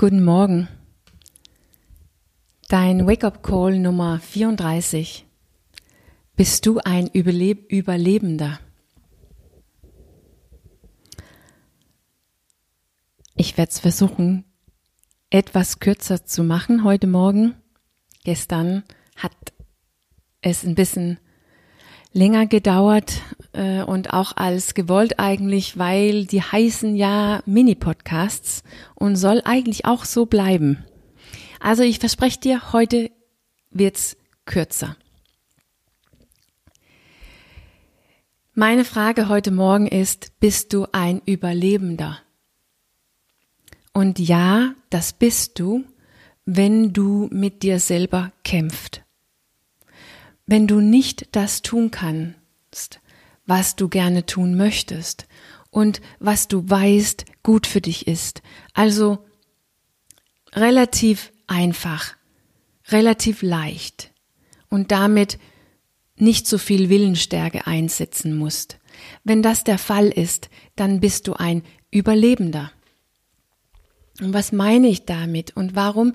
Guten Morgen. Dein Wake-up-Call Nummer 34. Bist du ein Überleb Überlebender? Ich werde es versuchen, etwas kürzer zu machen heute Morgen. Gestern hat es ein bisschen länger gedauert äh, und auch als gewollt eigentlich, weil die heißen ja Mini-Podcasts und soll eigentlich auch so bleiben. Also ich verspreche dir, heute wird's kürzer. Meine Frage heute Morgen ist, bist du ein Überlebender? Und ja, das bist du, wenn du mit dir selber kämpft wenn du nicht das tun kannst, was du gerne tun möchtest und was du weißt gut für dich ist. Also relativ einfach, relativ leicht und damit nicht so viel Willenstärke einsetzen musst. Wenn das der Fall ist, dann bist du ein Überlebender. Und was meine ich damit und warum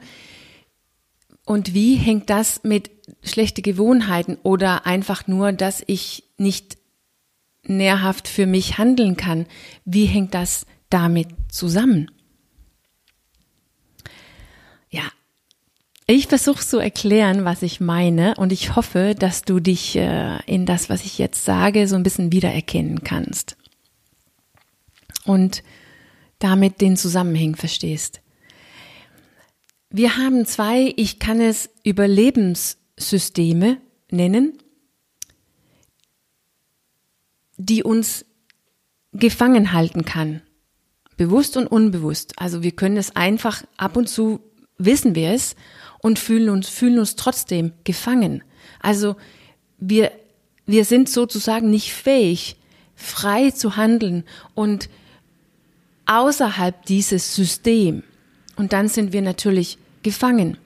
und wie hängt das mit schlechte Gewohnheiten oder einfach nur, dass ich nicht nährhaft für mich handeln kann. Wie hängt das damit zusammen? Ja, ich versuche zu erklären, was ich meine und ich hoffe, dass du dich äh, in das, was ich jetzt sage, so ein bisschen wiedererkennen kannst und damit den Zusammenhang verstehst. Wir haben zwei, ich kann es Überlebens Systeme nennen, die uns gefangen halten kann. Bewusst und unbewusst. Also wir können es einfach ab und zu wissen wir es und fühlen uns, fühlen uns trotzdem gefangen. Also wir, wir sind sozusagen nicht fähig, frei zu handeln und außerhalb dieses System. Und dann sind wir natürlich gefangen.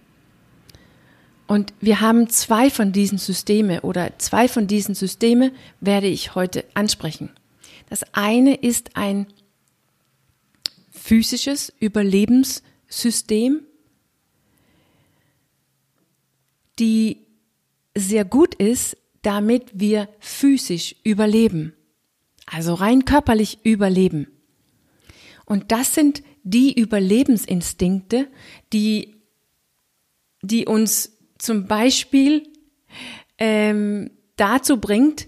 Und wir haben zwei von diesen Systeme oder zwei von diesen Systeme werde ich heute ansprechen. Das eine ist ein physisches Überlebenssystem, die sehr gut ist, damit wir physisch überleben, also rein körperlich überleben. Und das sind die Überlebensinstinkte, die, die uns zum Beispiel ähm, dazu bringt,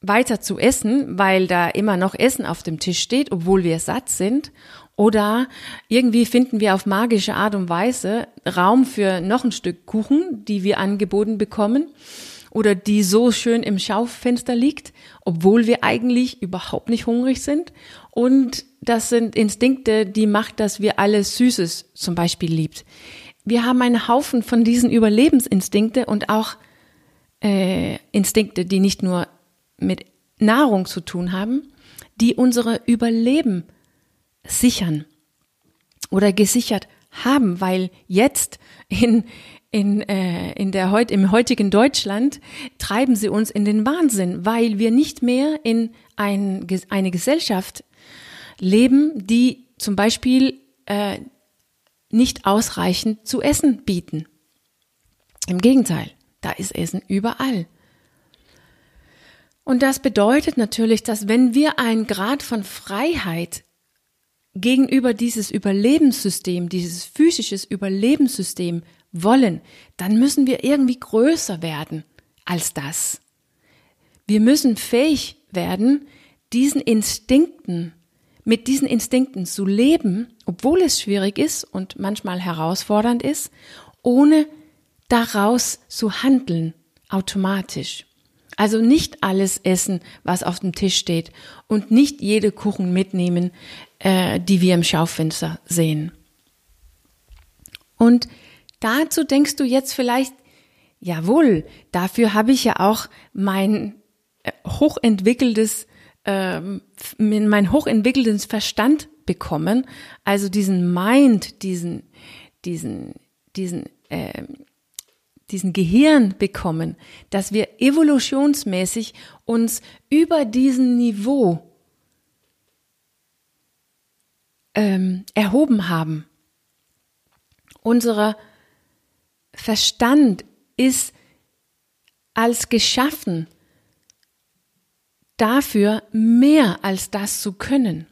weiter zu essen, weil da immer noch Essen auf dem Tisch steht, obwohl wir satt sind. Oder irgendwie finden wir auf magische Art und Weise Raum für noch ein Stück Kuchen, die wir angeboten bekommen oder die so schön im Schaufenster liegt, obwohl wir eigentlich überhaupt nicht hungrig sind. Und das sind Instinkte, die macht, dass wir alles Süßes zum Beispiel liebt wir haben einen Haufen von diesen Überlebensinstinkte und auch äh, Instinkte, die nicht nur mit Nahrung zu tun haben, die unsere Überleben sichern oder gesichert haben, weil jetzt in in, äh, in der heut, im heutigen Deutschland treiben sie uns in den Wahnsinn, weil wir nicht mehr in ein, eine Gesellschaft leben, die zum Beispiel äh, nicht ausreichend zu essen bieten. Im Gegenteil, da ist Essen überall. Und das bedeutet natürlich, dass wenn wir einen Grad von Freiheit gegenüber dieses Überlebenssystem, dieses physisches Überlebenssystem wollen, dann müssen wir irgendwie größer werden als das. Wir müssen fähig werden, diesen Instinkten mit diesen Instinkten zu leben, obwohl es schwierig ist und manchmal herausfordernd ist, ohne daraus zu handeln, automatisch. Also nicht alles essen, was auf dem Tisch steht und nicht jede Kuchen mitnehmen, äh, die wir im Schaufenster sehen. Und dazu denkst du jetzt vielleicht, jawohl, dafür habe ich ja auch mein äh, hochentwickeltes ähm, mein hochentwickeltes Verstand bekommen, also diesen Mind, diesen, diesen, diesen, äh, diesen Gehirn bekommen, dass wir evolutionsmäßig uns über diesen Niveau ähm, erhoben haben. Unser Verstand ist als geschaffen dafür, mehr als das zu können.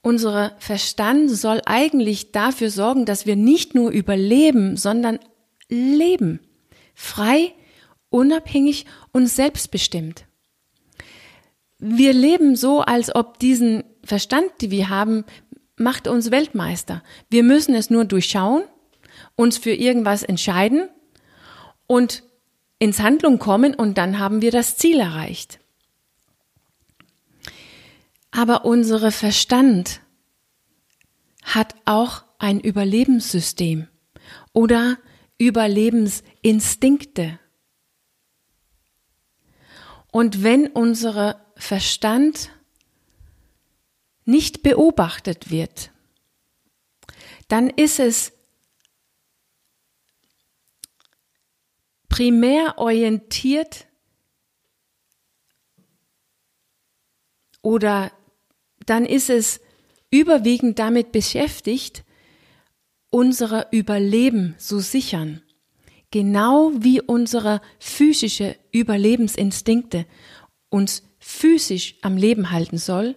Unser Verstand soll eigentlich dafür sorgen, dass wir nicht nur überleben, sondern leben. Frei, unabhängig und selbstbestimmt. Wir leben so, als ob diesen Verstand, die wir haben, macht uns Weltmeister. Wir müssen es nur durchschauen, uns für irgendwas entscheiden und ins Handlung kommen und dann haben wir das Ziel erreicht. Aber unser Verstand hat auch ein Überlebenssystem oder Überlebensinstinkte. Und wenn unser Verstand nicht beobachtet wird, dann ist es primär orientiert oder dann ist es überwiegend damit beschäftigt, unsere Überleben zu sichern. Genau wie unsere physische Überlebensinstinkte uns physisch am Leben halten soll,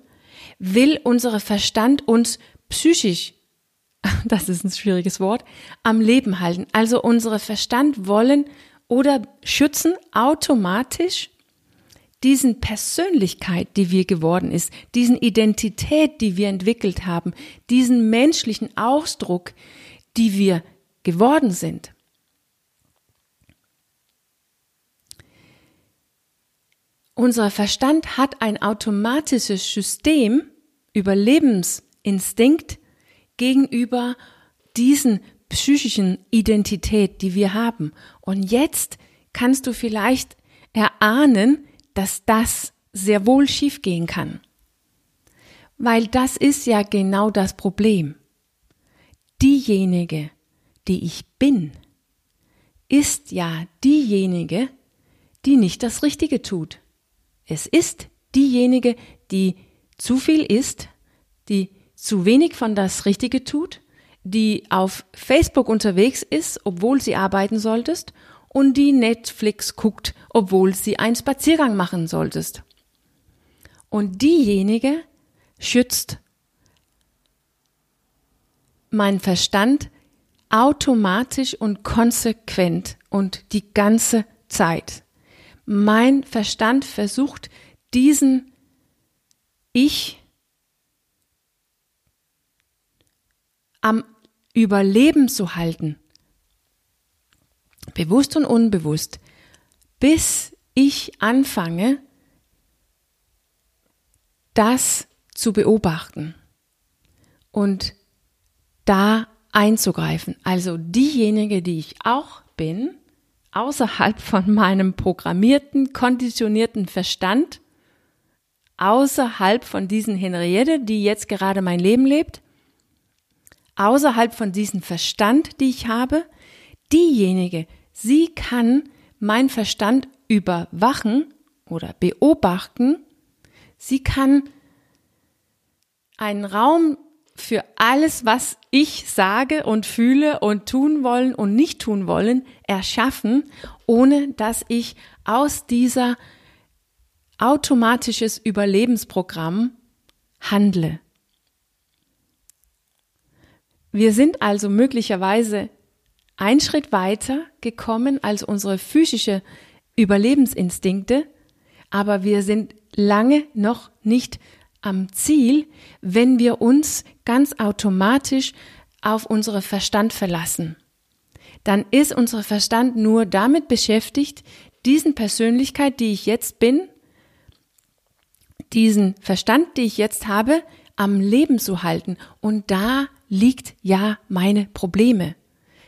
will unser Verstand uns psychisch, das ist ein schwieriges Wort, am Leben halten. Also unsere Verstand wollen oder schützen automatisch diesen Persönlichkeit, die wir geworden ist, diesen Identität, die wir entwickelt haben, diesen menschlichen Ausdruck, die wir geworden sind. Unser Verstand hat ein automatisches System, Überlebensinstinkt gegenüber diesen psychischen Identität, die wir haben. Und jetzt kannst du vielleicht erahnen, dass das sehr wohl schiefgehen kann. Weil das ist ja genau das Problem. Diejenige, die ich bin, ist ja diejenige, die nicht das Richtige tut. Es ist diejenige, die zu viel isst, die zu wenig von das Richtige tut, die auf Facebook unterwegs ist, obwohl sie arbeiten solltest und die Netflix guckt, obwohl sie einen Spaziergang machen solltest. Und diejenige schützt mein Verstand automatisch und konsequent und die ganze Zeit. Mein Verstand versucht, diesen Ich am Überleben zu halten bewusst und unbewusst, bis ich anfange, das zu beobachten und da einzugreifen. Also diejenige, die ich auch bin, außerhalb von meinem programmierten, konditionierten Verstand, außerhalb von diesen Henriette, die jetzt gerade mein Leben lebt, außerhalb von diesem Verstand, die ich habe, diejenige, Sie kann mein Verstand überwachen oder beobachten. Sie kann einen Raum für alles, was ich sage und fühle und tun wollen und nicht tun wollen, erschaffen, ohne dass ich aus dieser automatisches Überlebensprogramm handle. Wir sind also möglicherweise ein Schritt weiter gekommen als unsere physische Überlebensinstinkte, aber wir sind lange noch nicht am Ziel, wenn wir uns ganz automatisch auf unseren Verstand verlassen. Dann ist unser Verstand nur damit beschäftigt, diesen Persönlichkeit, die ich jetzt bin, diesen Verstand, die ich jetzt habe, am Leben zu halten. Und da liegt ja meine Probleme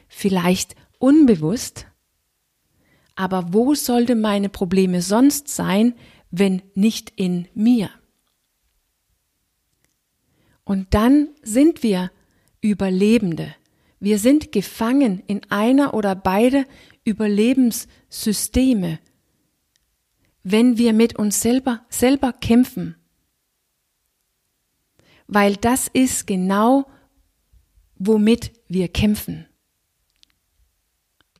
vielleicht unbewusst, aber wo sollte meine Probleme sonst sein, wenn nicht in mir? Und dann sind wir Überlebende. Wir sind gefangen in einer oder beide Überlebenssysteme, wenn wir mit uns selber, selber kämpfen. Weil das ist genau, womit wir kämpfen.